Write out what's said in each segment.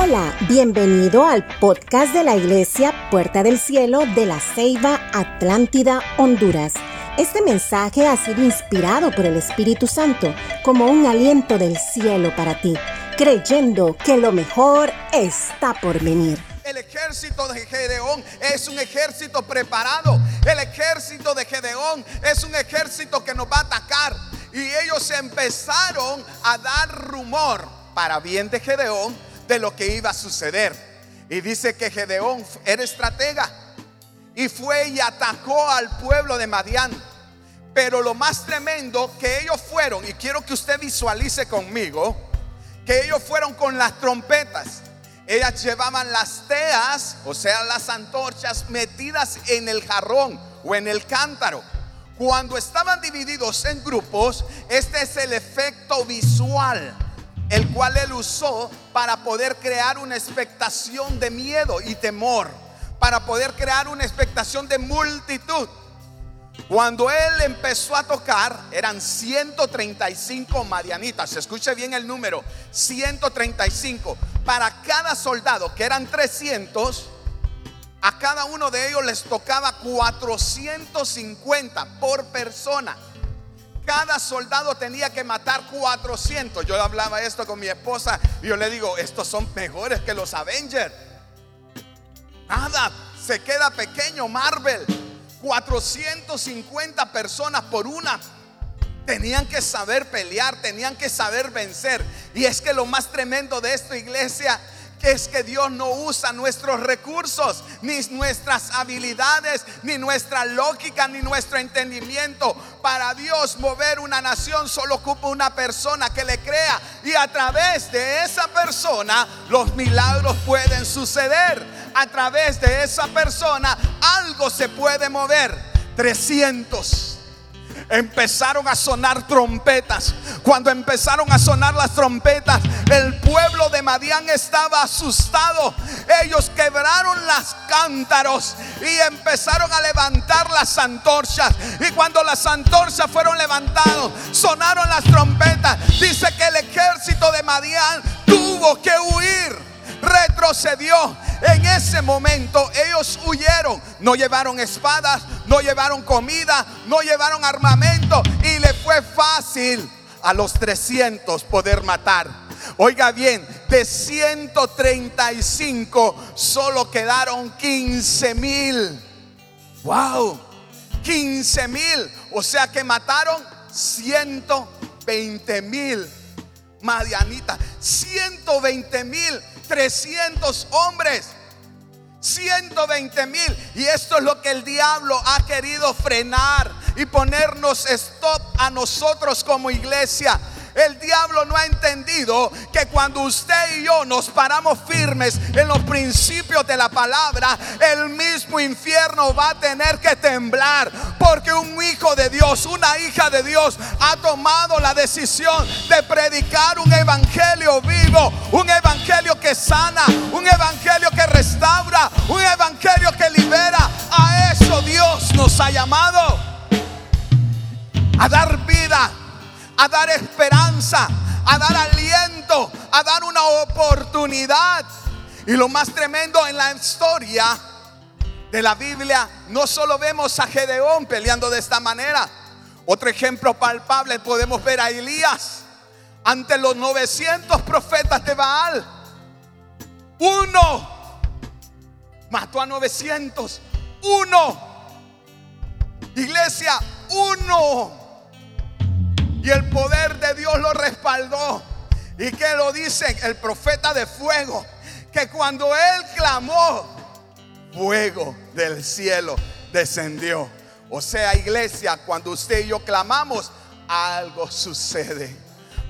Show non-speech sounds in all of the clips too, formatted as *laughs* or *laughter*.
Hola, bienvenido al podcast de la Iglesia Puerta del Cielo de la Ceiba Atlántida, Honduras. Este mensaje ha sido inspirado por el Espíritu Santo como un aliento del cielo para ti, creyendo que lo mejor está por venir. El ejército de Gedeón es un ejército preparado. El ejército de Gedeón es un ejército que nos va a atacar. Y ellos empezaron a dar rumor para bien de Gedeón de lo que iba a suceder. Y dice que Gedeón era estratega y fue y atacó al pueblo de Madián. Pero lo más tremendo que ellos fueron, y quiero que usted visualice conmigo, que ellos fueron con las trompetas. Ellas llevaban las teas, o sea, las antorchas metidas en el jarrón o en el cántaro. Cuando estaban divididos en grupos, este es el efecto visual el cual él usó para poder crear una expectación de miedo y temor, para poder crear una expectación de multitud. Cuando él empezó a tocar, eran 135 madianitas. Escuche bien el número: 135. Para cada soldado, que eran 300, a cada uno de ellos les tocaba 450 por persona. Cada soldado tenía que matar 400. Yo hablaba esto con mi esposa y yo le digo, estos son mejores que los Avengers. Nada, se queda pequeño Marvel. 450 personas por una. Tenían que saber pelear, tenían que saber vencer. Y es que lo más tremendo de esta iglesia es que Dios no usa nuestros recursos, ni nuestras habilidades, ni nuestra lógica, ni nuestro entendimiento. Para Dios mover una nación solo ocupa una persona que le crea y a través de esa persona los milagros pueden suceder. A través de esa persona algo se puede mover. 300 empezaron a sonar trompetas. Cuando empezaron a sonar las trompetas, el pueblo de Madián estaba asustado. Ellos quebraron las cántaros y empezaron a levantar las antorchas. Y cuando las antorchas fueron levantadas, sonaron las trompetas. Dice que el ejército de Madián tuvo que huir retrocedió. En ese momento ellos huyeron. No llevaron espadas, no llevaron comida, no llevaron armamento y le fue fácil a los 300 poder matar. Oiga bien, de 135 solo quedaron 15 mil. Wow, 15 mil. O sea que mataron 120 mil. Madianita, 120 mil 300 hombres. 120 mil. Y esto es lo que el diablo ha querido frenar y ponernos stop a nosotros como iglesia. El diablo no ha entendido que cuando usted y yo nos paramos firmes en los principios de la palabra, el mismo infierno va a tener que temblar. Porque un hijo de Dios, una hija de Dios ha tomado la decisión de predicar un evangelio vivo, un evangelio que sana, un evangelio que restaura, un evangelio que libera. A eso Dios nos ha llamado. A dar vida a dar esperanza, a dar aliento, a dar una oportunidad. Y lo más tremendo en la historia de la Biblia, no solo vemos a Gedeón peleando de esta manera. Otro ejemplo palpable podemos ver a Elías ante los 900 profetas de Baal. Uno mató a 900. Uno. Iglesia, uno y el poder de Dios lo respaldó. ¿Y que lo dice el profeta de fuego? Que cuando él clamó, fuego del cielo descendió. O sea, iglesia, cuando usted y yo clamamos, algo sucede.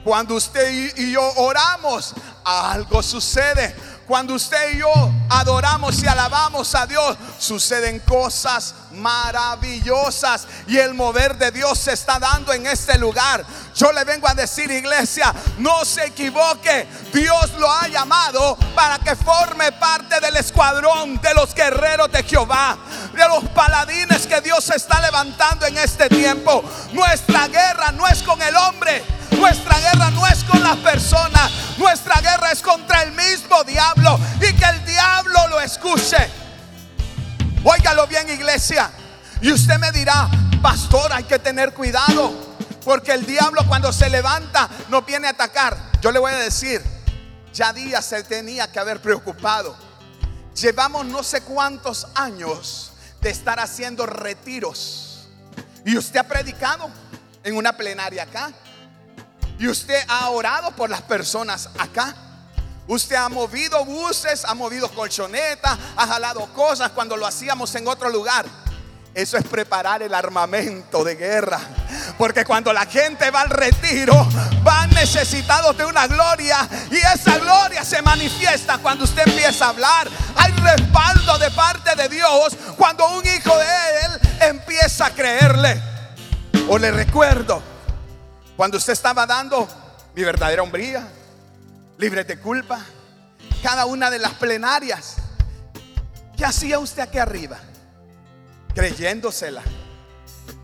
Cuando usted y yo oramos, algo sucede. Cuando usted y yo adoramos y alabamos a Dios, suceden cosas maravillosas y el mover de Dios se está dando en este lugar. Yo le vengo a decir, iglesia, no se equivoque. Dios lo ha llamado para que forme parte del escuadrón de los guerreros de Jehová, de los paladines que Dios está levantando en este tiempo. Nuestra guerra no es con el hombre Nuestra guerra no es con las personas, nuestra guerra es contra el mismo diablo y que el diablo lo escuche. Óigalo bien, iglesia. Y usted me dirá, pastor, hay que tener cuidado, porque el diablo cuando se levanta no viene a atacar. Yo le voy a decir, ya días se tenía que haber preocupado. Llevamos no sé cuántos años de estar haciendo retiros. Y usted ha predicado en una plenaria acá. Y usted ha orado por las personas acá. Usted ha movido buses, ha movido colchonetas, ha jalado cosas cuando lo hacíamos en otro lugar. Eso es preparar el armamento de guerra. Porque cuando la gente va al retiro, van necesitados de una gloria. Y esa gloria se manifiesta cuando usted empieza a hablar. Hay respaldo de parte de Dios cuando un hijo de Él empieza a creerle. O le recuerdo, cuando usted estaba dando mi verdadera hombría, libre de culpa, cada una de las plenarias, ¿qué hacía usted aquí arriba? creyéndosela,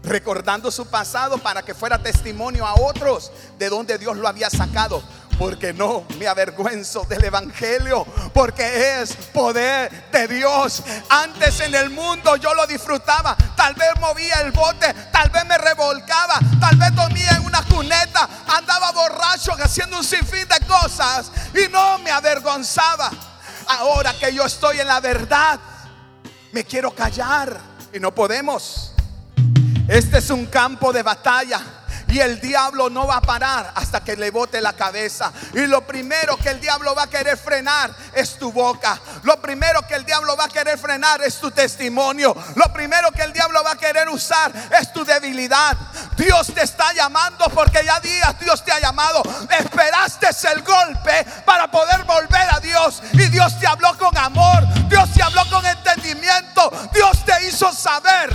recordando su pasado para que fuera testimonio a otros de donde Dios lo había sacado. Porque no me avergüenzo del Evangelio, porque es poder de Dios. Antes en el mundo yo lo disfrutaba, tal vez movía el bote, tal vez me revolcaba, tal vez dormía en una cuneta, andaba borracho haciendo un sinfín de cosas y no me avergonzaba. Ahora que yo estoy en la verdad, me quiero callar y no podemos. Este es un campo de batalla. Y el diablo no va a parar hasta que le bote la cabeza. Y lo primero que el diablo va a querer frenar es tu boca. Lo primero que el diablo va a querer frenar es tu testimonio. Lo primero que el diablo va a querer usar es tu debilidad. Dios te está llamando porque ya días Dios te ha llamado. Esperaste el golpe para poder volver a Dios. Y Dios te habló con amor. Dios te habló con entendimiento. Dios te hizo saber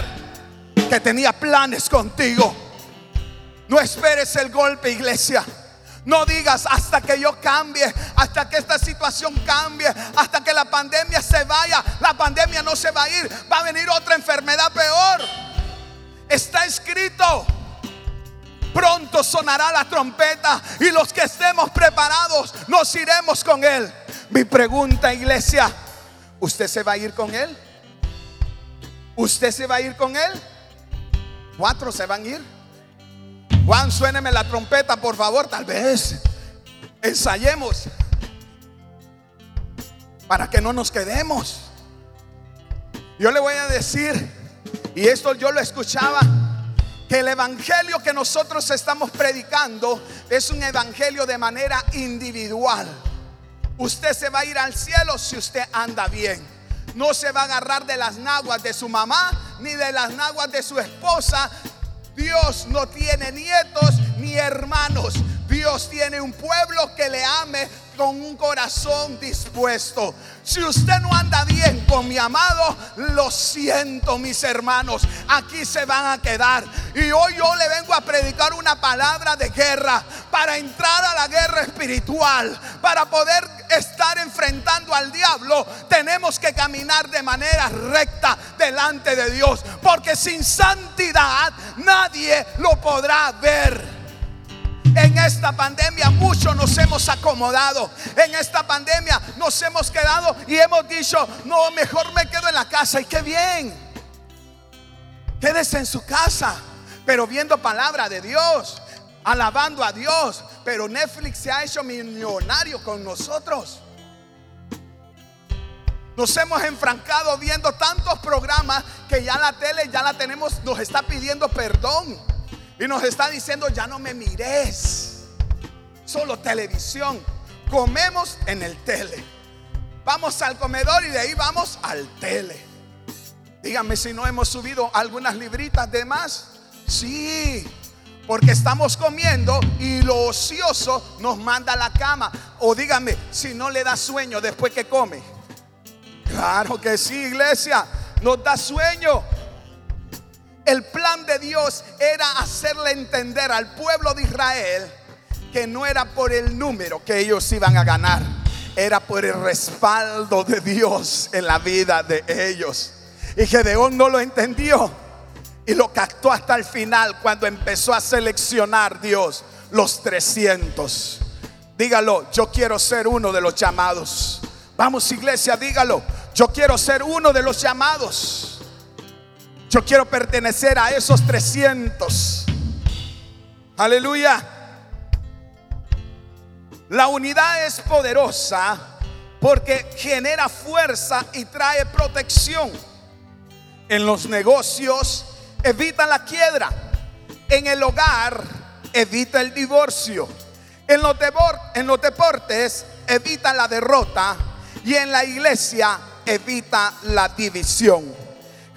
que tenía planes contigo. No esperes el golpe, iglesia. No digas hasta que yo cambie, hasta que esta situación cambie, hasta que la pandemia se vaya. La pandemia no se va a ir, va a venir otra enfermedad peor. Está escrito. Pronto sonará la trompeta y los que estemos preparados nos iremos con él. Mi pregunta, iglesia, ¿usted se va a ir con él? ¿Usted se va a ir con él? ¿Cuatro se van a ir? Juan, suéneme la trompeta, por favor, tal vez. Ensayemos. Para que no nos quedemos. Yo le voy a decir, y esto yo lo escuchaba, que el evangelio que nosotros estamos predicando es un evangelio de manera individual. Usted se va a ir al cielo si usted anda bien. No se va a agarrar de las naguas de su mamá ni de las naguas de su esposa Dios no tiene nietos ni hermanos. Dios tiene un pueblo que le ame con un corazón dispuesto. Si usted no anda bien con mi amado, lo siento mis hermanos, aquí se van a quedar. Y hoy yo le vengo a predicar una palabra de guerra para entrar a la guerra espiritual, para poder estar enfrentando al diablo, tenemos que caminar de manera recta delante de Dios, porque sin santidad nadie lo podrá ver. En esta pandemia muchos nos hemos acomodado. En esta pandemia nos hemos quedado y hemos dicho, no, mejor me quedo en la casa. Y qué bien. Quédese en su casa, pero viendo palabra de Dios, alabando a Dios. Pero Netflix se ha hecho millonario con nosotros. Nos hemos enfrancado viendo tantos programas que ya la tele ya la tenemos, nos está pidiendo perdón. Y nos está diciendo, ya no me mires. Solo televisión. Comemos en el tele. Vamos al comedor y de ahí vamos al tele. Díganme si no hemos subido algunas libritas de más. Sí, porque estamos comiendo y lo ocioso nos manda a la cama. O díganme si no le da sueño después que come. Claro que sí, iglesia. Nos da sueño. El plan de Dios era hacerle entender al pueblo de Israel que no era por el número que ellos iban a ganar, era por el respaldo de Dios en la vida de ellos. Y Gedeón no lo entendió y lo captó hasta el final cuando empezó a seleccionar Dios. los 300. Dígalo, yo quiero ser uno de los llamados. Vamos iglesia, dígalo, yo quiero ser uno de los llamados. Yo quiero pertenecer a esos 300. Aleluya. La unidad es poderosa porque genera fuerza y trae protección. En los negocios evita la quiebra. En el hogar evita el divorcio. En los, en los deportes evita la derrota. Y en la iglesia evita la división.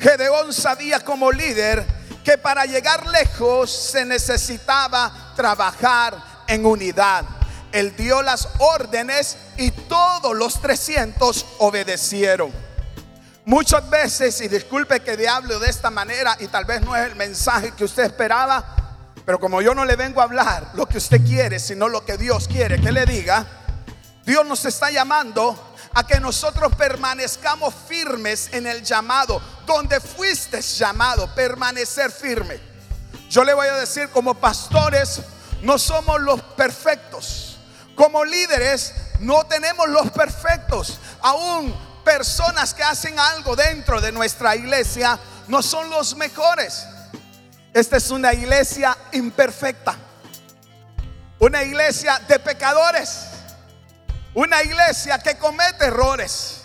Gedeón sabía como líder que para llegar lejos se necesitaba trabajar en unidad. Él dio las órdenes y todos los 300 obedecieron. Muchas veces, y disculpe que le hablo de esta manera y tal vez no es el mensaje que usted esperaba, pero como yo no le vengo a hablar lo que usted quiere, sino lo que Dios quiere que le diga, Dios nos está llamando a que nosotros permanezcamos firmes en el llamado, donde fuiste llamado, permanecer firme. Yo le voy a decir, como pastores, no somos los perfectos. Como líderes, no tenemos los perfectos. Aún personas que hacen algo dentro de nuestra iglesia no son los mejores. Esta es una iglesia imperfecta. Una iglesia de pecadores. Una iglesia que comete errores.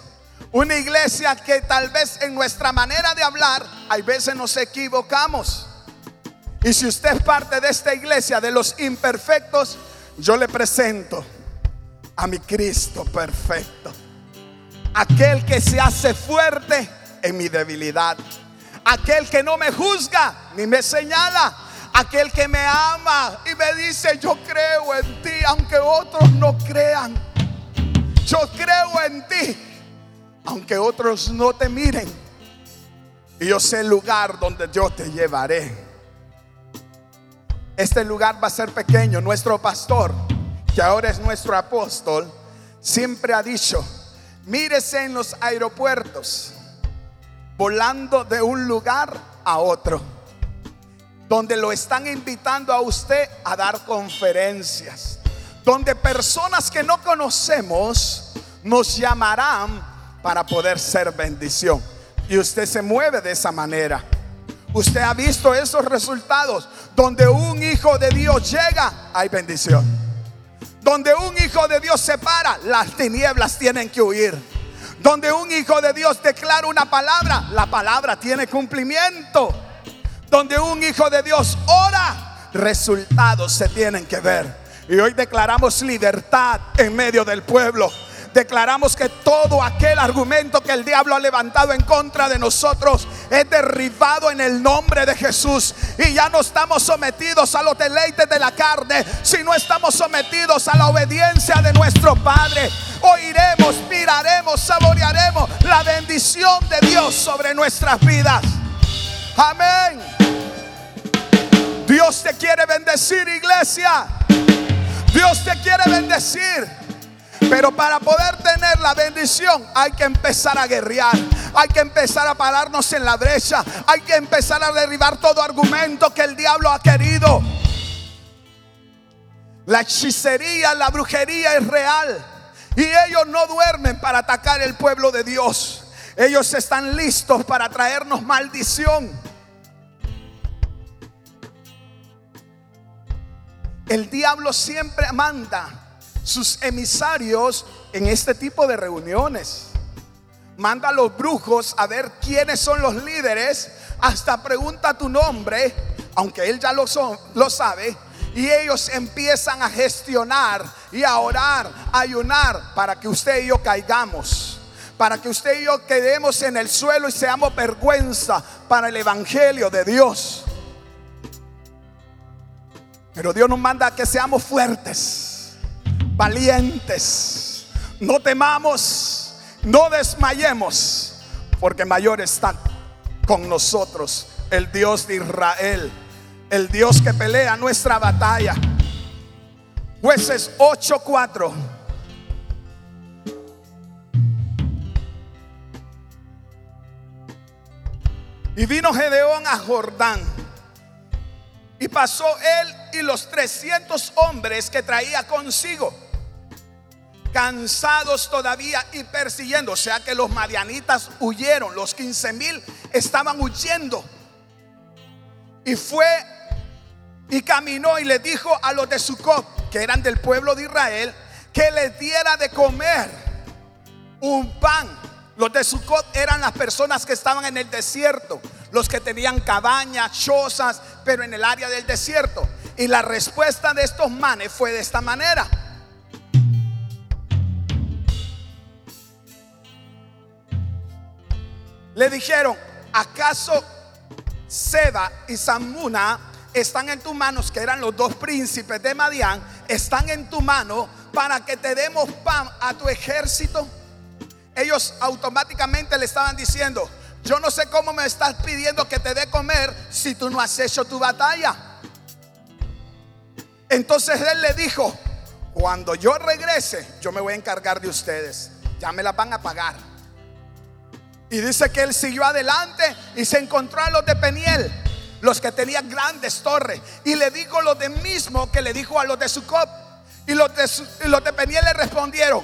Una iglesia que tal vez en nuestra manera de hablar, hay veces nos equivocamos. Y si usted es parte de esta iglesia de los imperfectos, yo le presento a mi Cristo perfecto aquel que se hace fuerte en mi debilidad, aquel que no me juzga ni me señala, aquel que me ama y me dice, yo creo en ti, aunque otros no crean. Yo creo en ti, aunque otros no te miren. Y yo sé el lugar donde yo te llevaré. Este lugar va a ser pequeño. Nuestro pastor, que ahora es nuestro apóstol, siempre ha dicho, Mírese en los aeropuertos, volando de un lugar a otro, donde lo están invitando a usted a dar conferencias, donde personas que no conocemos nos llamarán para poder ser bendición. Y usted se mueve de esa manera. Usted ha visto esos resultados. Donde un hijo de Dios llega, hay bendición. Donde un hijo de Dios se para, las tinieblas tienen que huir. Donde un hijo de Dios declara una palabra, la palabra tiene cumplimiento. Donde un hijo de Dios ora, resultados se tienen que ver. Y hoy declaramos libertad en medio del pueblo declaramos que todo aquel argumento que el diablo ha levantado en contra de nosotros es derribado en el nombre de Jesús. Y ya no estamos sometidos a los deleites de la carne, sino estamos sometidos a la obediencia de nuestro Padre. Oiremos, miraremos, saborearemos la bendición de Dios sobre nuestras vidas. Amén. Dios te quiere bendecir, iglesia. Dios te quiere bendecir. Pero para poder tener la bendición hay que empezar a guerrear. Hay que empezar a pararnos en la brecha. Hay que empezar a derribar todo argumento que el diablo ha querido. La hechicería, la brujería es real. Y ellos no duermen para atacar el pueblo de Dios. Ellos están listos para traernos maldición. El diablo siempre manda sus emisarios en este tipo de reuniones. Manda a los brujos a ver quiénes son los líderes, hasta pregunta tu nombre, aunque él ya lo, sabe, y ellos empiezan a gestionar y a orar, a ayunar para que usted y yo caigamos, para que usted y yo quedemos en el suelo y seamos vergüenza para el Evangelio de Dios. Pero Dios nos manda a que seamos fuertes valientes. No temamos, no desmayemos, porque mayor está con nosotros el Dios de Israel, el Dios que pelea nuestra batalla. Jueces 8:4. Y vino Gedeón a Jordán. Y pasó él y los 300 hombres que traía consigo, cansados todavía y persiguiendo. O sea que los madianitas huyeron, los 15 mil estaban huyendo. Y fue y caminó y le dijo a los de Sucot, que eran del pueblo de Israel, que les diera de comer un pan. Los de Sucot eran las personas que estaban en el desierto, los que tenían cabañas, chozas, pero en el área del desierto. Y la respuesta de estos manes fue de esta manera. Le dijeron, ¿acaso Seba y Samuna están en tus manos, que eran los dos príncipes de Madián, están en tu mano para que te demos pan a tu ejército? Ellos automáticamente le estaban diciendo, yo no sé cómo me estás pidiendo que te dé comer si tú no has hecho tu batalla. Entonces él le dijo, cuando yo regrese, yo me voy a encargar de ustedes. Ya me las van a pagar. Y dice que él siguió adelante y se encontró a los de Peniel, los que tenían grandes torres. Y le dijo lo de mismo que le dijo a los de Sucop. Y los de, y los de Peniel le respondieron,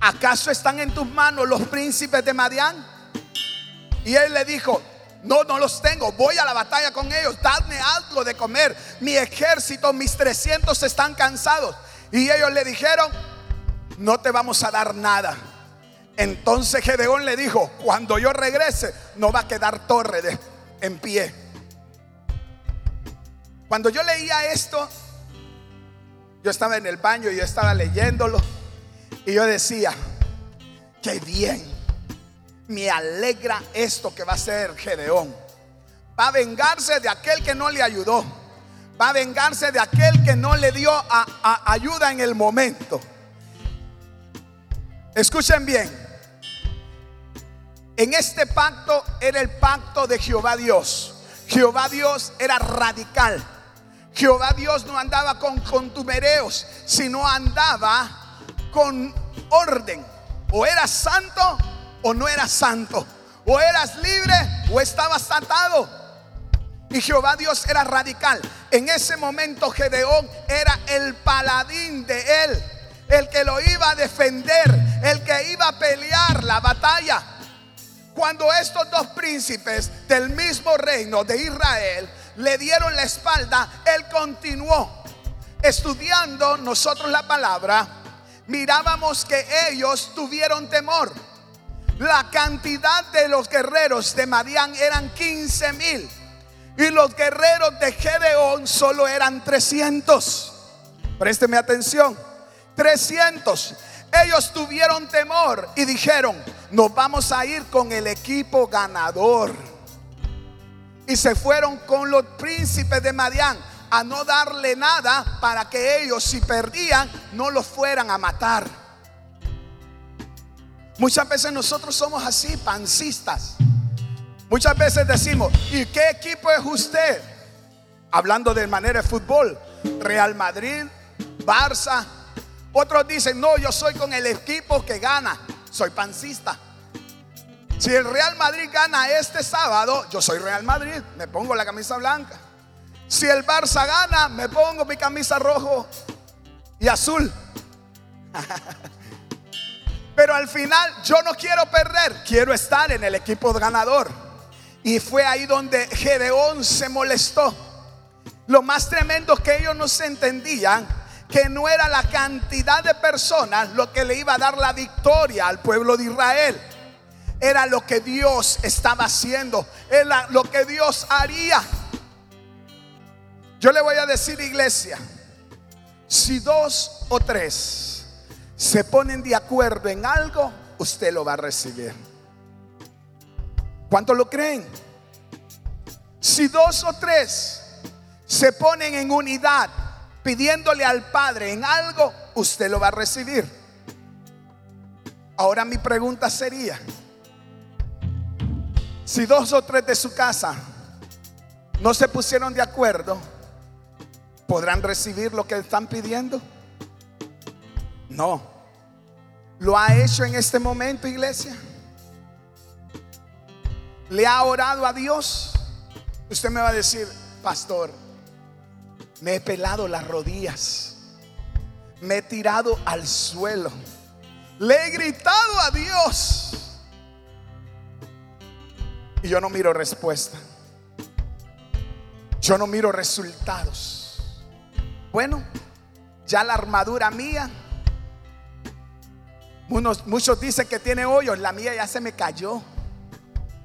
¿acaso están en tus manos los príncipes de Madián? Y él le dijo, no, no los tengo. Voy a la batalla con ellos. Dadme algo de comer. Mi ejército, mis 300 están cansados. Y ellos le dijeron, no te vamos a dar nada. Entonces Gedeón le dijo, cuando yo regrese, no va a quedar torre de, en pie. Cuando yo leía esto, yo estaba en el baño y yo estaba leyéndolo. Y yo decía, qué bien me alegra esto que va a ser Gedeón. Va a vengarse de aquel que no le ayudó. Va a vengarse de aquel que no le dio ayuda en el momento. Escuchen bien. En este pacto era el pacto de Jehová Dios. Jehová Dios era radical. Jehová Dios no andaba con contumereos, sino andaba con orden. O era santo o no eras santo. O eras libre o estabas atado. Y Jehová Dios era radical. En ese momento Gedeón era el paladín de él. El que lo iba a defender. El que iba a pelear la batalla. Cuando estos dos príncipes del mismo reino de Israel le dieron la espalda, él continuó estudiando nosotros la palabra. Mirábamos que ellos tuvieron temor. La cantidad de los guerreros de Madián eran 15 mil. Y los guerreros de Gedeón solo eran 300. Présteme atención. 300. Ellos tuvieron temor y dijeron, nos vamos a ir con el equipo ganador. Y se fueron con los príncipes de Madián a no darle nada para que ellos si perdían no los fueran a matar. Muchas veces nosotros somos así, pancistas. Muchas veces decimos, ¿y qué equipo es usted? Hablando de manera de fútbol, Real Madrid, Barça. Otros dicen, no, yo soy con el equipo que gana, soy pancista. Si el Real Madrid gana este sábado, yo soy Real Madrid, me pongo la camisa blanca. Si el Barça gana, me pongo mi camisa rojo y azul. *laughs* Pero al final yo no quiero perder, quiero estar en el equipo ganador. Y fue ahí donde Gedeón se molestó. Lo más tremendo que ellos no se entendían que no era la cantidad de personas lo que le iba a dar la victoria al pueblo de Israel. Era lo que Dios estaba haciendo, era lo que Dios haría. Yo le voy a decir, iglesia, si dos o tres se ponen de acuerdo en algo, usted lo va a recibir. ¿Cuánto lo creen? Si dos o tres se ponen en unidad pidiéndole al Padre en algo, usted lo va a recibir. Ahora mi pregunta sería, si dos o tres de su casa no se pusieron de acuerdo, ¿podrán recibir lo que están pidiendo? No. ¿Lo ha hecho en este momento, iglesia? ¿Le ha orado a Dios? Usted me va a decir, pastor, Me he pelado las rodillas. Me he tirado al suelo. Le he gritado a Dios. Y yo no miro respuesta. Yo no miro resultados. Bueno, ya la armadura mía. Muchos, dicen que tiene hoyos. La mía ya se me cayó.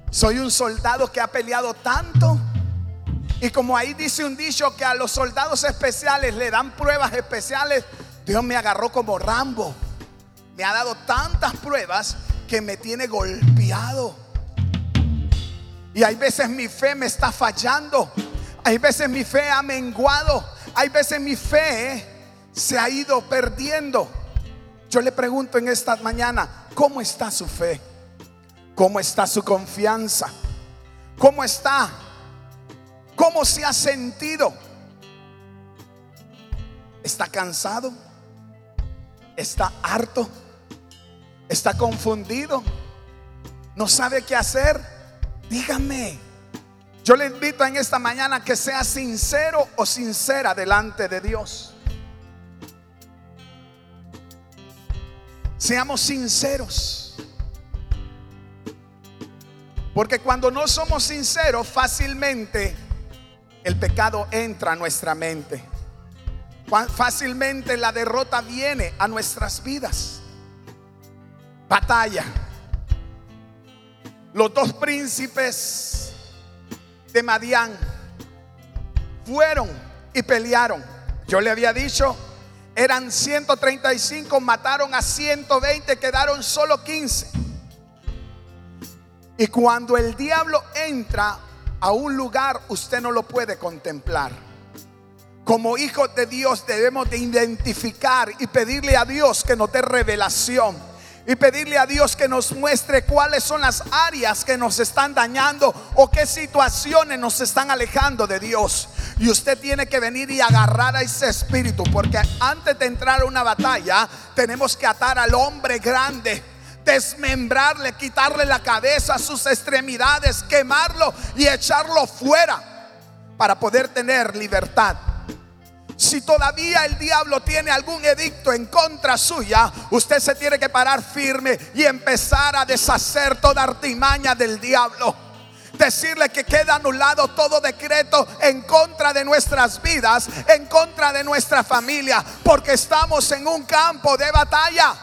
Soy un soldado que ha peleado tanto. Y como ahí dice un dicho que a los soldados especiales le dan pruebas especiales, Dios me agarró como Rambo. Me ha dado tantas pruebas que me tiene golpeado. Y hay veces mi fe me está fallando. Hay veces mi fe ha menguado. Hay veces mi fe se ha ido perdiendo. Yo le pregunto en esta mañana, ¿cómo está su fe? ¿Cómo está su confianza? ¿Cómo está? ¿Cómo se ha sentido? ¿Está cansado? ¿Está harto? ¿Está confundido? ¿No sabe qué hacer? Dígame. Yo le invito en esta mañana que sea sincero o sincera delante de Dios. Seamos sinceros. Porque cuando no somos sinceros, fácilmente el pecado entra a nuestra mente. Fácilmente la derrota viene a nuestras vidas. Batalla. Los dos príncipes de Madián fueron y pelearon. Yo le había dicho eran 135, mataron a 120, quedaron solo 15. Y cuando el diablo entra a un lugar, usted no lo puede contemplar. Como hijos de Dios debemos de identificar y pedirle a Dios que nos dé revelación y pedirle a Dios que nos muestre cuáles son las áreas que nos están dañando o qué situaciones nos están alejando de Dios. Y usted tiene que venir y agarrar a ese espíritu, porque antes de entrar a una batalla, tenemos que atar al hombre grande desmembrarle, quitarle la cabeza, sus extremidades, quemarlo y echarlo fuera para poder tener libertad. Si todavía el diablo tiene algún edicto en contra suya, usted se tiene que parar firme y empezar a deshacer toda artimaña del diablo. Decirle que queda anulado todo decreto en contra de nuestras vidas, en contra de nuestra familia, porque estamos en un campo de batalla.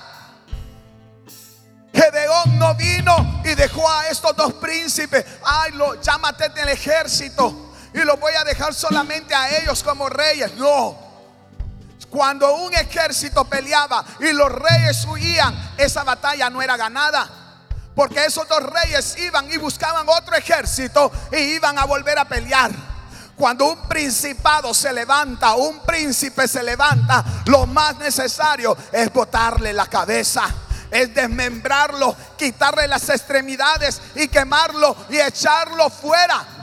Gedeón no vino y dejó a estos dos príncipes. Ay, lo llámate del ejército y lo voy a dejar solamente a ellos como reyes. No. Cuando un ejército peleaba y los reyes huían, esa batalla no era ganada. Porque esos dos reyes iban y buscaban otro ejército y iban a volver a pelear. Cuando un principado se levanta, un príncipe se levanta, lo más necesario es botarle la cabeza es desmembrarlo, quitarle las extremidades y quemarlo y echarlo fuera.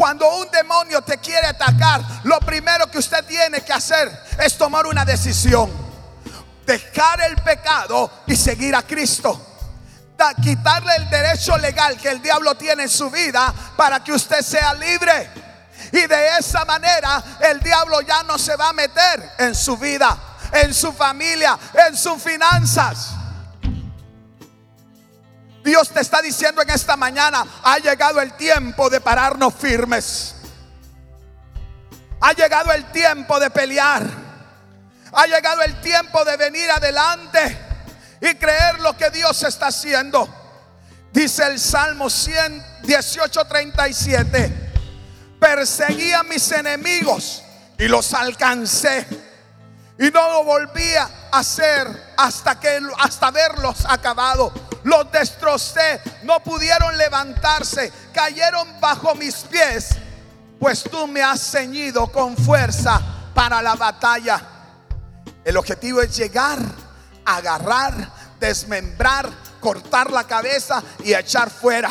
Cuando un demonio te quiere atacar, lo primero que usted tiene que hacer es tomar una decisión. Dejar el pecado y seguir a Cristo. quitarle el derecho legal que el diablo tiene en su vida para que usted sea libre. Y de esa manera el diablo ya no se va a meter en su vida, en su familia, en sus finanzas. Dios te está diciendo en esta mañana, ha llegado el tiempo de pararnos firmes. Ha llegado el tiempo de pelear. Ha llegado el tiempo de venir adelante y creer lo que Dios está haciendo. Dice el Salmo 118, 37. Perseguí a mis enemigos y los alcancé. Y no lo volví a hacer hasta que hasta verlos acabado los destrocé, no pudieron levantarse, cayeron bajo mis pies, pues tú me has ceñido con fuerza para la batalla. El objetivo es llegar, agarrar, desmembrar, cortar la cabeza y echar fuera,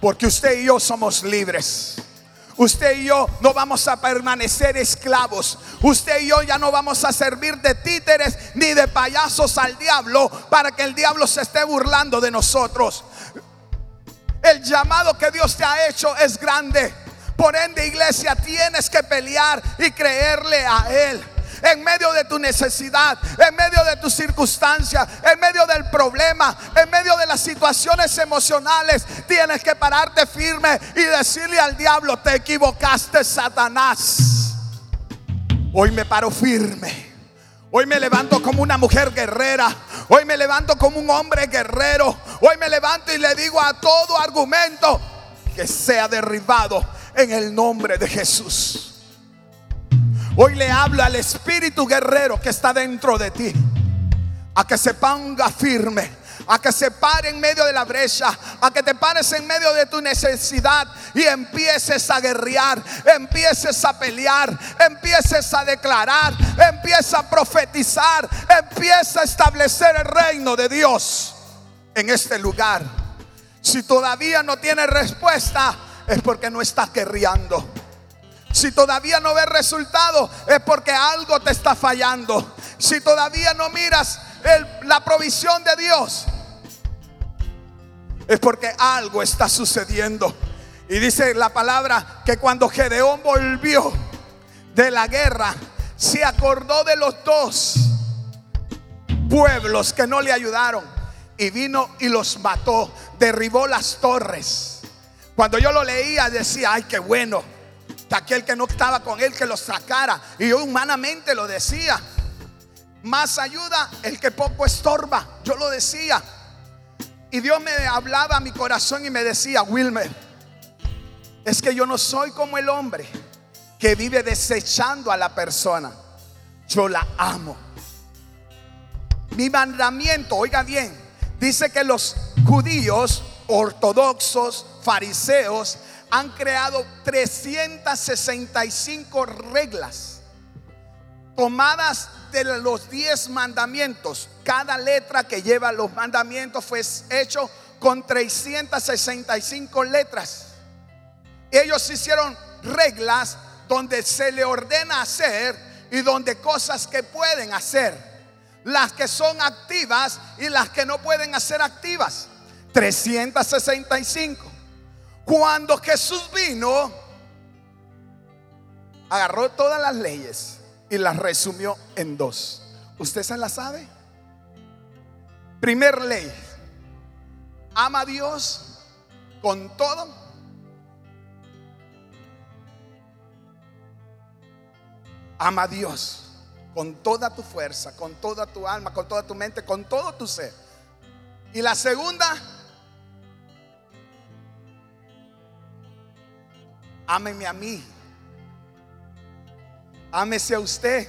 porque usted y yo somos libres. Usted y yo no vamos a permanecer esclavos. Usted y yo ya no vamos a servir de títeres ni de payasos al diablo para que el diablo se esté burlando de nosotros. El llamado que Dios te ha hecho es grande. Por ende, iglesia, tienes que pelear y creerle a Él en medio de tu necesidad, en medio de tus circunstancias, en medio del problema, en medio de las situaciones emocionales, tienes que pararte firme y decirle al diablo, te equivocaste, Satanás. Hoy me paro firme. Hoy me levanto como una mujer guerrera. Hoy me levanto como un hombre guerrero. Hoy me levanto y le digo a todo argumento que sea derribado en el nombre de Jesús. Hoy le hablo al espíritu guerrero que está dentro de ti. A que se ponga firme. A que se pare en medio de la brecha. A que te pares en medio de tu necesidad. Y empieces a guerrear. Empieces a pelear. Empieces a declarar. Empieza a profetizar. Empieza a establecer el reino de Dios en este lugar. Si todavía no tienes respuesta, es porque no estás guerreando. Si todavía no ves resultado, es porque algo te está fallando. Si todavía no miras la provisión de Dios, es porque algo está sucediendo. Y dice la palabra que cuando Gedeón volvió de la guerra, se acordó de los dos pueblos que no le ayudaron. Y vino y los mató, derribó las torres. Cuando yo lo leía decía, ay, qué bueno aquel que no estaba con él que lo sacara. Y yo humanamente lo decía. Más ayuda el que poco estorba. Yo lo decía. Y Dios me hablaba a mi corazón y me decía, Wilmer, es que yo no soy como el hombre que vive desechando a la persona. Yo la amo. Mi mandamiento, oiga bien, dice que los judíos ortodoxos, fariseos, han creado 365 reglas tomadas de los 10 mandamientos. Cada letra que lleva los mandamientos fue hecho con 365 letras. Ellos hicieron reglas donde se le ordena hacer y donde cosas que pueden hacer. Las que son activas y las que no pueden hacer activas. 365. Cuando Jesús vino, agarró todas las leyes y las resumió en dos. ¿Usted se la sabe? Primer ley, ama a Dios con todo. Ama a Dios con toda tu fuerza, con toda tu alma, con toda tu mente, con todo tu ser. Y la segunda, Ámeme a mí. Ámese a usted.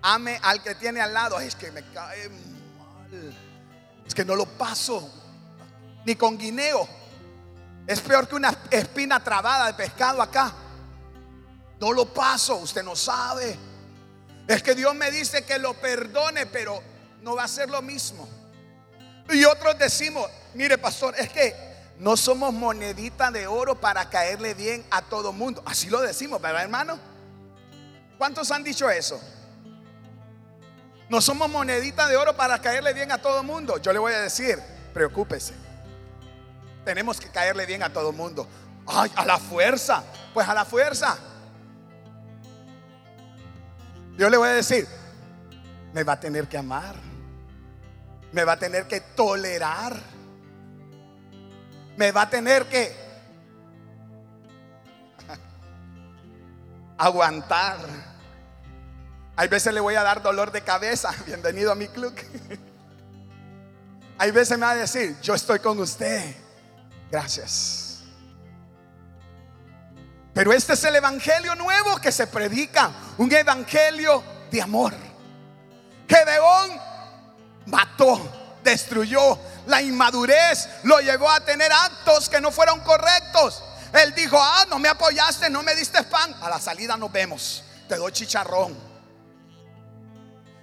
Ame al que tiene al lado. Es que me cae mal. Es que no lo paso. Ni con guineo. Es peor que una espina trabada de pescado acá. No lo paso. Usted no sabe. Es que Dios me dice que lo perdone, pero no va a ser lo mismo. Y otros decimos, mire pastor, es que no somos monedita de oro para caerle bien a todo mundo. Así lo decimos, ¿verdad, hermano? ¿Cuántos han dicho eso? No somos monedita de oro para caerle bien a todo mundo. Yo le voy a decir, preocúpese. Tenemos que caerle bien a todo mundo. Ay, a la fuerza. Pues a la fuerza. Yo le voy a decir, me va a tener que amar. Me va a tener que tolerar me va a tener que *laughs* aguantar. Hay veces le voy a dar dolor de cabeza. *laughs* Bienvenido a mi club. Hay veces me va a decir, yo estoy con usted. Gracias. Pero este es el evangelio nuevo que se predica. Un evangelio de amor. Que Deón mató destruyó. La inmadurez lo llevó a tener actos que no fueron correctos. Él dijo, ah, no me apoyaste, no me diste pan. A la salida nos vemos, te doy chicharrón.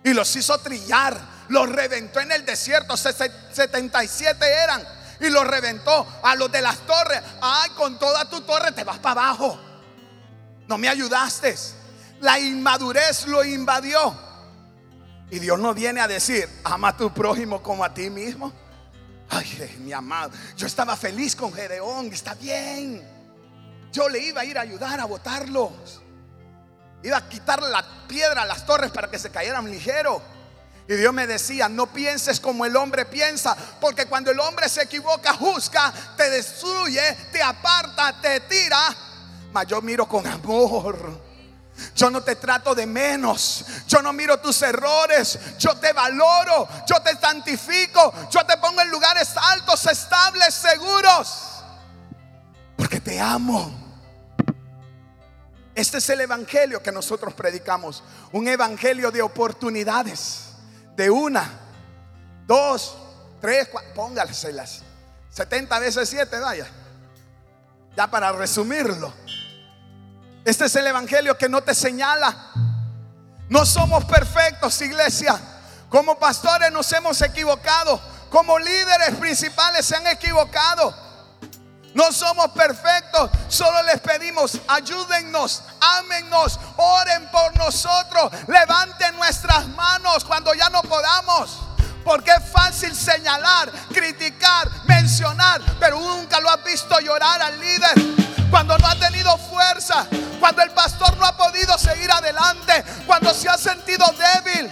Y los hizo trillar, los reventó en el desierto, 77 eran. Y los reventó a los de las torres. Ay, con toda tu torre te vas para abajo. No me ayudaste. La inmadurez lo invadió. Y Dios no viene a decir, ama a tu prójimo como a ti mismo. Ay, mi amado, yo estaba feliz con Gedeón, está bien. yo le iba a ir a ayudar a botarlos. Iba a quitar la piedra a las torres para que se cayeran ligero. Y Dios me decía, no pienses como el hombre piensa, porque cuando el hombre se equivoca, juzga, te destruye, te aparta, te tira. Mas yo miro con amor. Yo no te trato de menos. Yo no miro tus errores. Yo te valoro. Yo te santifico. Yo te pongo en lugares altos, estables, seguros. Porque te amo. Este es el evangelio que nosotros predicamos. Un evangelio de oportunidades. De una, dos, tres, cuatro, póngaselas. 70 veces 7, vaya. Ya para resumirlo. Este es el evangelio que no te señala. No somos perfectos, iglesia. Como pastores nos hemos equivocado. Como líderes principales se han equivocado. No somos perfectos, solo les pedimos, ayúdennos, ámennos, oren por nosotros, levanten nuestras manos cuando ya no podamos. Porque es fácil señalar, criticar, mencionar, pero nunca lo has visto llorar al líder. Cuando no ha tenido fuerza, cuando el pastor no ha podido seguir adelante, cuando se ha sentido débil,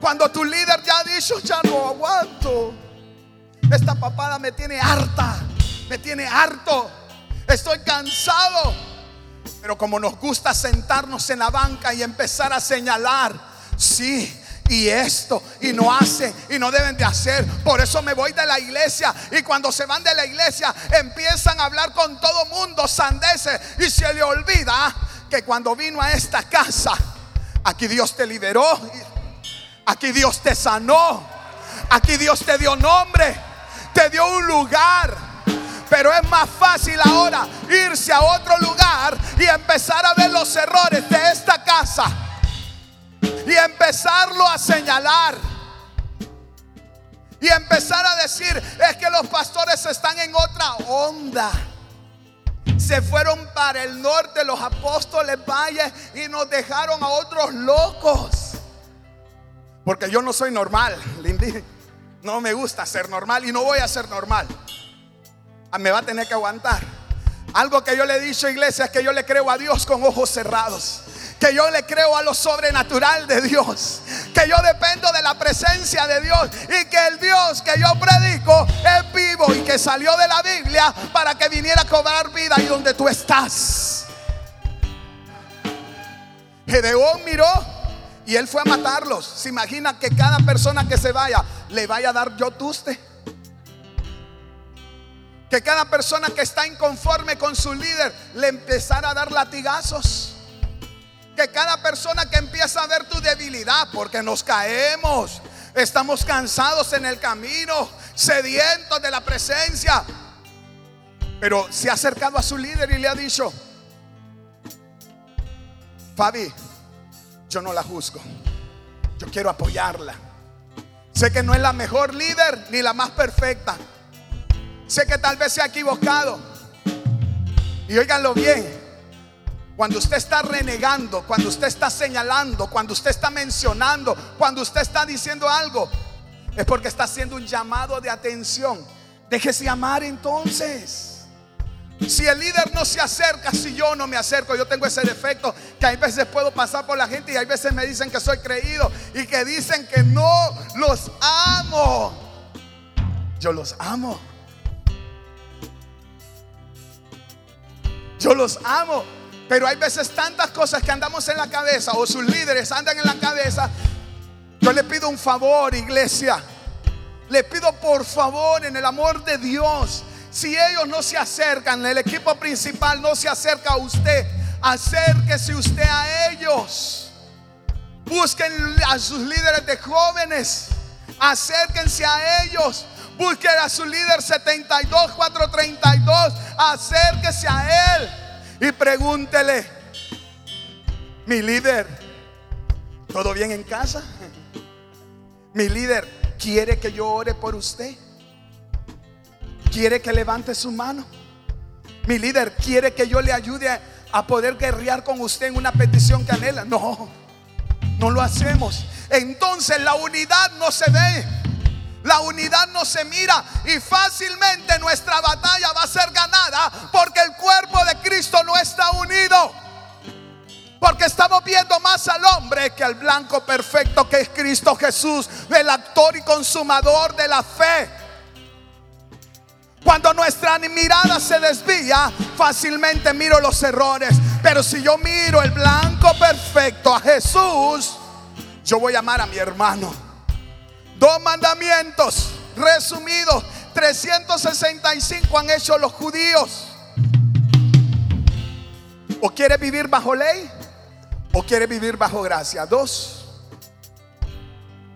cuando tu líder ya ha dicho, ya no aguanto. Esta papada me tiene harta me tiene harto, estoy cansado. Pero como nos gusta sentarnos en la banca y empezar a señalar, sí, y esto, y no hace, y no deben de hacer. Por eso me voy de la iglesia. Y cuando se van de la iglesia, empiezan a hablar con todo mundo, sandeces, y se le olvida que cuando vino a esta casa, aquí Dios te liberó, aquí Dios te sanó, aquí Dios te dio nombre, te dio un lugar. Pero es más fácil ahora irse a otro lugar y empezar a ver los errores de esta casa. Y empezarlo a señalar. Y empezar a decir, es que los pastores están en otra onda. Se fueron para el norte los apóstoles valles y nos dejaron a otros locos. Porque yo no soy normal, Lindy. No me gusta ser normal y no voy a ser normal. Ah, me va a tener que aguantar. Algo que yo le he dicho, iglesia, es que yo le creo a Dios con ojos cerrados. Que yo le creo a lo sobrenatural de Dios. Que yo dependo de la presencia de Dios. Y que el Dios que yo predico es vivo y que salió de la Biblia para que viniera a cobrar vida ahí donde tú estás. Gedeón miró y él fue a matarlos. Se imagina que cada persona que se vaya le vaya a dar yo tuste. Que cada persona que está inconforme con su líder le empezara a dar latigazos. Que cada persona que empieza a ver tu debilidad, porque nos caemos, estamos cansados en el camino, sedientos de la presencia. Pero se ha acercado a su líder y le ha dicho, Fabi, yo no la juzgo, yo quiero apoyarla. Sé que no es la mejor líder ni la más perfecta Sé que tal vez se ha equivocado. Y óiganlo bien. Cuando usted está renegando, cuando usted está señalando, cuando usted está mencionando, cuando usted está diciendo algo, es porque está haciendo un llamado de atención. Déjese amar entonces. Si el líder no se acerca, si yo no me acerco, yo tengo ese defecto que hay veces puedo pasar por la gente y hay veces me dicen que soy creído y que dicen que no los amo. Yo los amo. Yo los amo. Pero hay veces tantas cosas que andamos en la cabeza o sus líderes andan en la cabeza. Yo le pido un favor, iglesia. Le pido por favor en el amor de Dios. Si ellos no se acercan, el equipo principal no se acerca a usted, acérquese usted a ellos. Busquen a sus líderes de jóvenes. Acérquense a ellos. Busque a su líder 72432. Acérquese a él y pregúntele, mi líder, ¿todo bien en casa? Mi líder, ¿quiere que yo ore por usted? ¿Quiere que levante su mano? Mi líder, ¿quiere que yo le ayude a, poder guerrear con usted en una petición que anhela? No, no lo hacemos. Entonces la unidad no se ve. La unidad no se mira y fácilmente nuestra batalla va a ser ganada porque el cuerpo de Cristo no está unido. Porque estamos viendo más al hombre que al blanco perfecto que es Cristo Jesús, el actor y consumador de la fe. Cuando nuestra mirada se desvía, fácilmente miro los errores. Pero si yo miro el blanco perfecto a Jesús, yo voy a amar a mi hermano. Dos mandamientos resumidos, 365 han hecho los judíos. ¿O quiere vivir bajo ley? ¿O quiere vivir bajo gracia? Dos.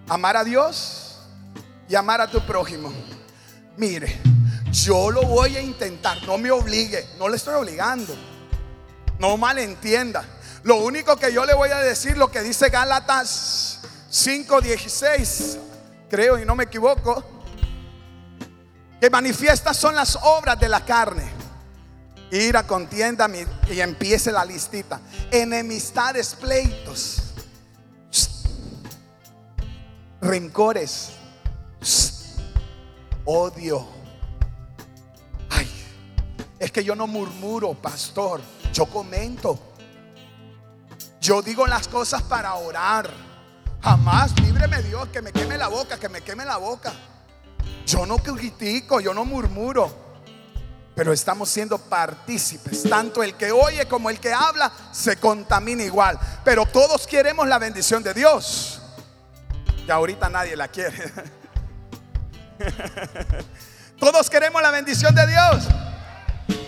Amar a Dios y amar a tu prójimo. Mire, yo lo voy a intentar, no me obligue, no le estoy obligando. No malentienda. Lo único que yo le voy a decir, lo que dice Gálatas 5:16, creo y no me equivoco, que manifiestas son las obras de la carne. Ira, contienda y empiece la listita. Enemistades, pleitos, rencores, odio. Ay, es que yo no murmuro, pastor. Yo comento. Yo digo las cosas para orar. Jamás, Dios, que me queme la boca, que me queme la boca. Yo no critico, yo no murmuro. Pero estamos siendo partícipes. Tanto el que oye como el que habla se contamina igual. Pero todos queremos la bendición de Dios. Y ahorita nadie la quiere. *laughs* Todos queremos la bendición de Dios.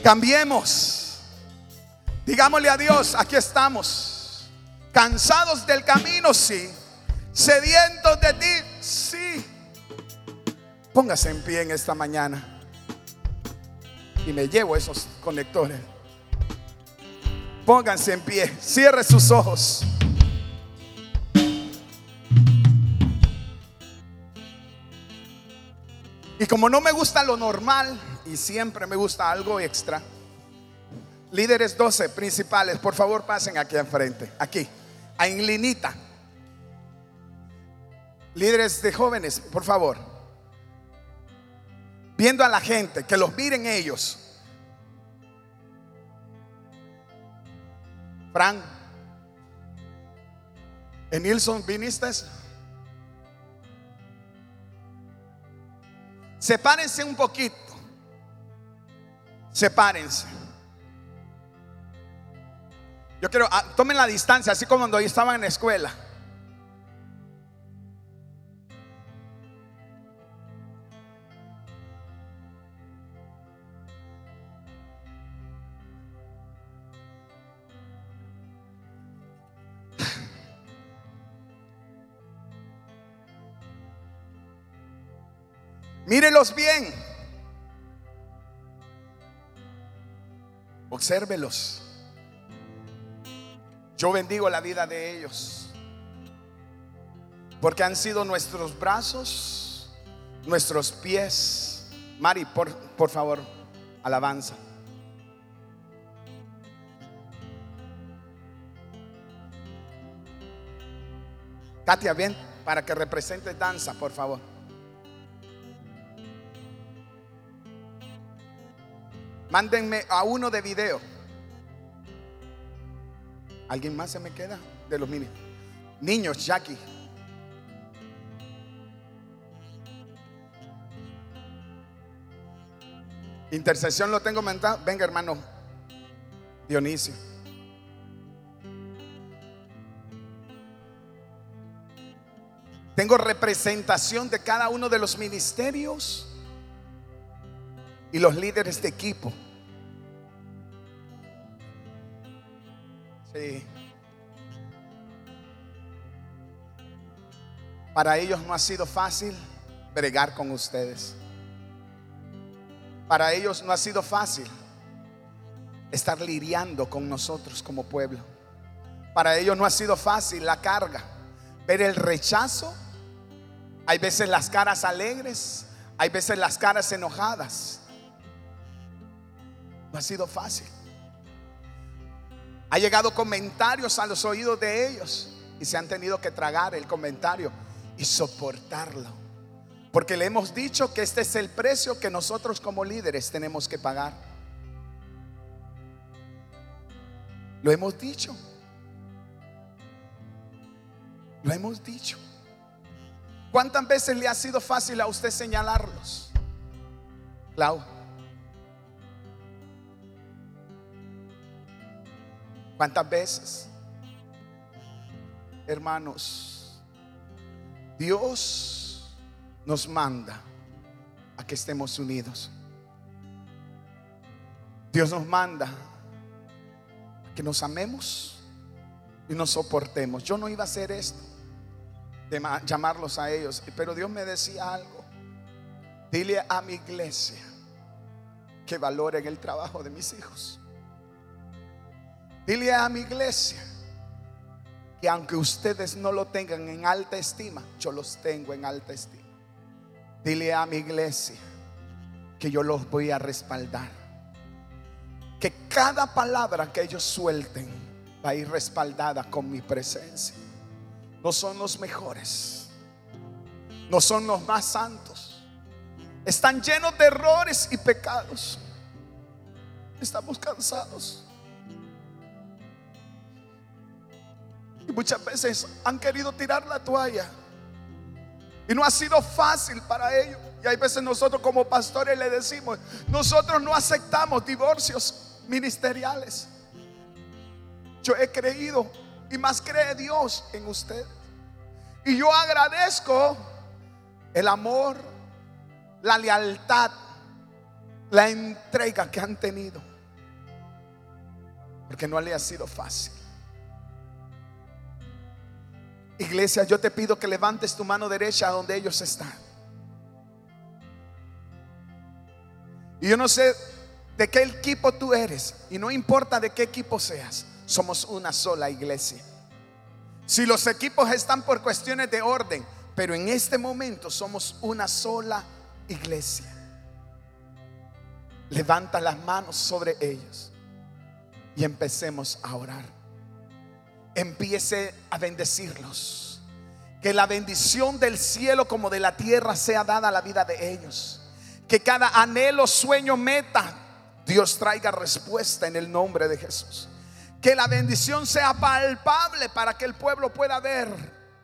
Cambiemos. Digámosle a Dios, aquí estamos. Cansados del camino, sí. Sedientos de ti, sí. Póngase en pie en esta mañana. Y me llevo esos conectores. Pónganse en pie. Cierre sus ojos. Y como no me gusta lo normal y siempre me gusta algo extra, líderes 12 principales, por favor pasen aquí enfrente, aquí, en linita. Líderes de jóvenes, por favor. Viendo a la gente, que los miren ellos. Fran, ¿en Nilsson viniste? Sepárense un poquito. Sepárense. Yo quiero, ah, tomen la distancia, así como cuando estaban en la escuela. Mírelos bien. Obsérvelos. Yo bendigo la vida de ellos. Porque han sido nuestros brazos, nuestros pies. Mari, por, por favor, alabanza. Katia, ven para que represente danza, por favor. Mándenme a uno de video. ¿Alguien más se me queda? De los niños. Niños, Jackie. Intercesión lo tengo mentado. Venga, hermano Dionisio. Tengo representación de cada uno de los ministerios y los líderes de equipo. Sí. Para ellos no ha sido fácil bregar con ustedes. Para ellos no ha sido fácil estar lidiando con nosotros como pueblo. Para ellos no ha sido fácil la carga, ver el rechazo. Hay veces las caras alegres, hay veces las caras enojadas. No ha sido fácil. Ha llegado comentarios a los oídos de ellos y se han tenido que tragar el comentario y soportarlo. Porque le hemos dicho que este es el precio que nosotros como líderes tenemos que pagar. Lo hemos dicho. Lo hemos dicho. ¿Cuántas veces le ha sido fácil a usted señalarlos? Clau. ¿Cuántas veces? Hermanos, Dios nos manda a que estemos unidos. Dios nos manda a que nos amemos y nos soportemos. Yo no iba a hacer esto, de llamarlos a ellos, pero Dios me decía algo. Dile a mi iglesia que valoren el trabajo de mis hijos. Dile a mi iglesia que aunque ustedes no lo tengan en alta estima, yo los tengo en alta estima. Dile a mi iglesia que yo los voy a respaldar. Que cada palabra que ellos suelten va a ir respaldada con mi presencia. No son los mejores. No son los más santos. Están llenos de errores y pecados. Estamos cansados. Y muchas veces han querido tirar la toalla. Y no ha sido fácil para ellos. Y hay veces nosotros como pastores le decimos, nosotros no aceptamos divorcios ministeriales. Yo he creído y más cree Dios en usted. Y yo agradezco el amor, la lealtad, la entrega que han tenido. Porque no le ha sido fácil. Iglesia, yo te pido que levantes tu mano derecha a donde ellos están. Y yo no sé de qué equipo tú eres. Y no importa de qué equipo seas. Somos una sola iglesia. Si los equipos están por cuestiones de orden. Pero en este momento somos una sola iglesia. Levanta las manos sobre ellos. Y empecemos a orar empiece a bendecirlos. Que la bendición del cielo como de la tierra sea dada a la vida de ellos. Que cada anhelo, sueño, meta, Dios traiga respuesta en el nombre de Jesús. Que la bendición sea palpable para que el pueblo pueda ver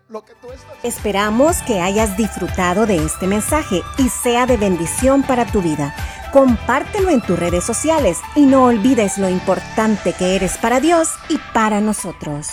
lo que tú estás. Esperamos que hayas disfrutado de este mensaje y sea de bendición para tu vida. Compártelo en tus redes sociales y no olvides lo importante que eres para Dios y para nosotros.